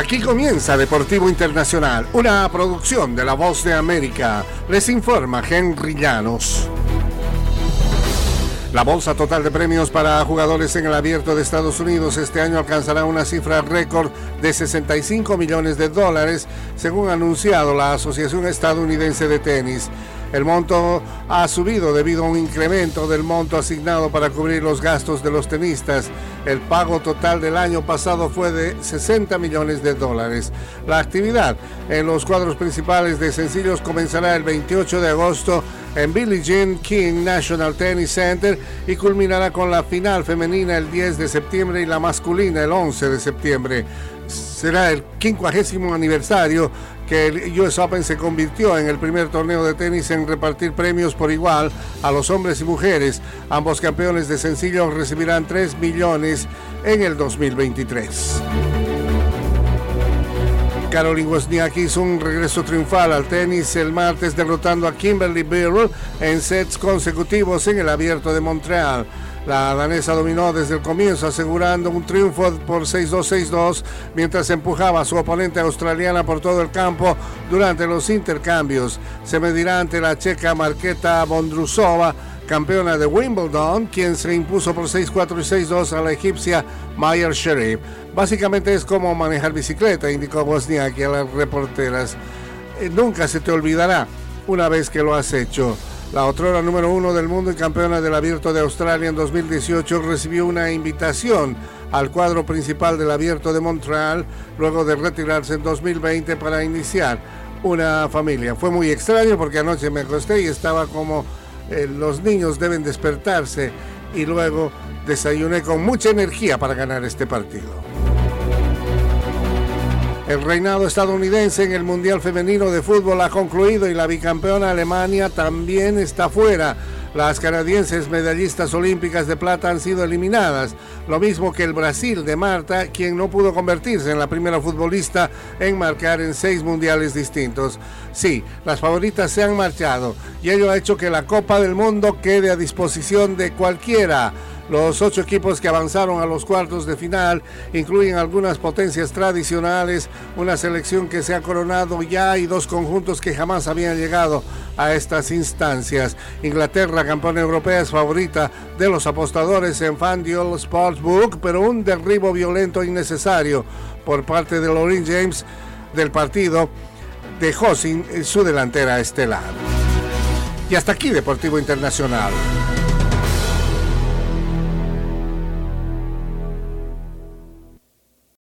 Aquí comienza Deportivo Internacional, una producción de La Voz de América. Les informa Henry Llanos. La bolsa total de premios para jugadores en el abierto de Estados Unidos este año alcanzará una cifra récord de 65 millones de dólares, según ha anunciado la Asociación Estadounidense de Tenis. El monto ha subido debido a un incremento del monto asignado para cubrir los gastos de los tenistas. El pago total del año pasado fue de 60 millones de dólares. La actividad en los cuadros principales de sencillos comenzará el 28 de agosto en Billie Jean King National Tennis Center y culminará con la final femenina el 10 de septiembre y la masculina el 11 de septiembre. Será el 50 aniversario que el US Open se convirtió en el primer torneo de tenis en repartir premios por igual a los hombres y mujeres. Ambos campeones de sencillo recibirán 3 millones en el 2023. Caroline Wozniacki hizo un regreso triunfal al tenis el martes derrotando a Kimberly Birrell en sets consecutivos en el Abierto de Montreal. La danesa dominó desde el comienzo asegurando un triunfo por 6-2-6-2 mientras empujaba a su oponente australiana por todo el campo durante los intercambios. Se medirá ante la checa Marqueta Bondrusova campeona de Wimbledon, quien se impuso por 6-4 y 6-2 a la egipcia Mayer Sherif. Básicamente es como manejar bicicleta, indicó Bosniaki a las reporteras. Eh, nunca se te olvidará una vez que lo has hecho. La otrora número uno del mundo y campeona del Abierto de Australia en 2018 recibió una invitación al cuadro principal del Abierto de Montreal luego de retirarse en 2020 para iniciar una familia. Fue muy extraño porque anoche me acosté y estaba como eh, los niños deben despertarse y luego desayuné con mucha energía para ganar este partido. El reinado estadounidense en el Mundial Femenino de Fútbol ha concluido y la bicampeona Alemania también está fuera. Las canadienses medallistas olímpicas de plata han sido eliminadas, lo mismo que el Brasil de Marta, quien no pudo convertirse en la primera futbolista en marcar en seis mundiales distintos. Sí, las favoritas se han marchado y ello ha hecho que la Copa del Mundo quede a disposición de cualquiera. Los ocho equipos que avanzaron a los cuartos de final incluyen algunas potencias tradicionales, una selección que se ha coronado ya y dos conjuntos que jamás habían llegado a estas instancias. Inglaterra, campeona europea, es favorita de los apostadores en FanDuel Sportsbook, pero un derribo violento e innecesario por parte de Lorin James del partido dejó sin su delantera estelar. Y hasta aquí Deportivo Internacional.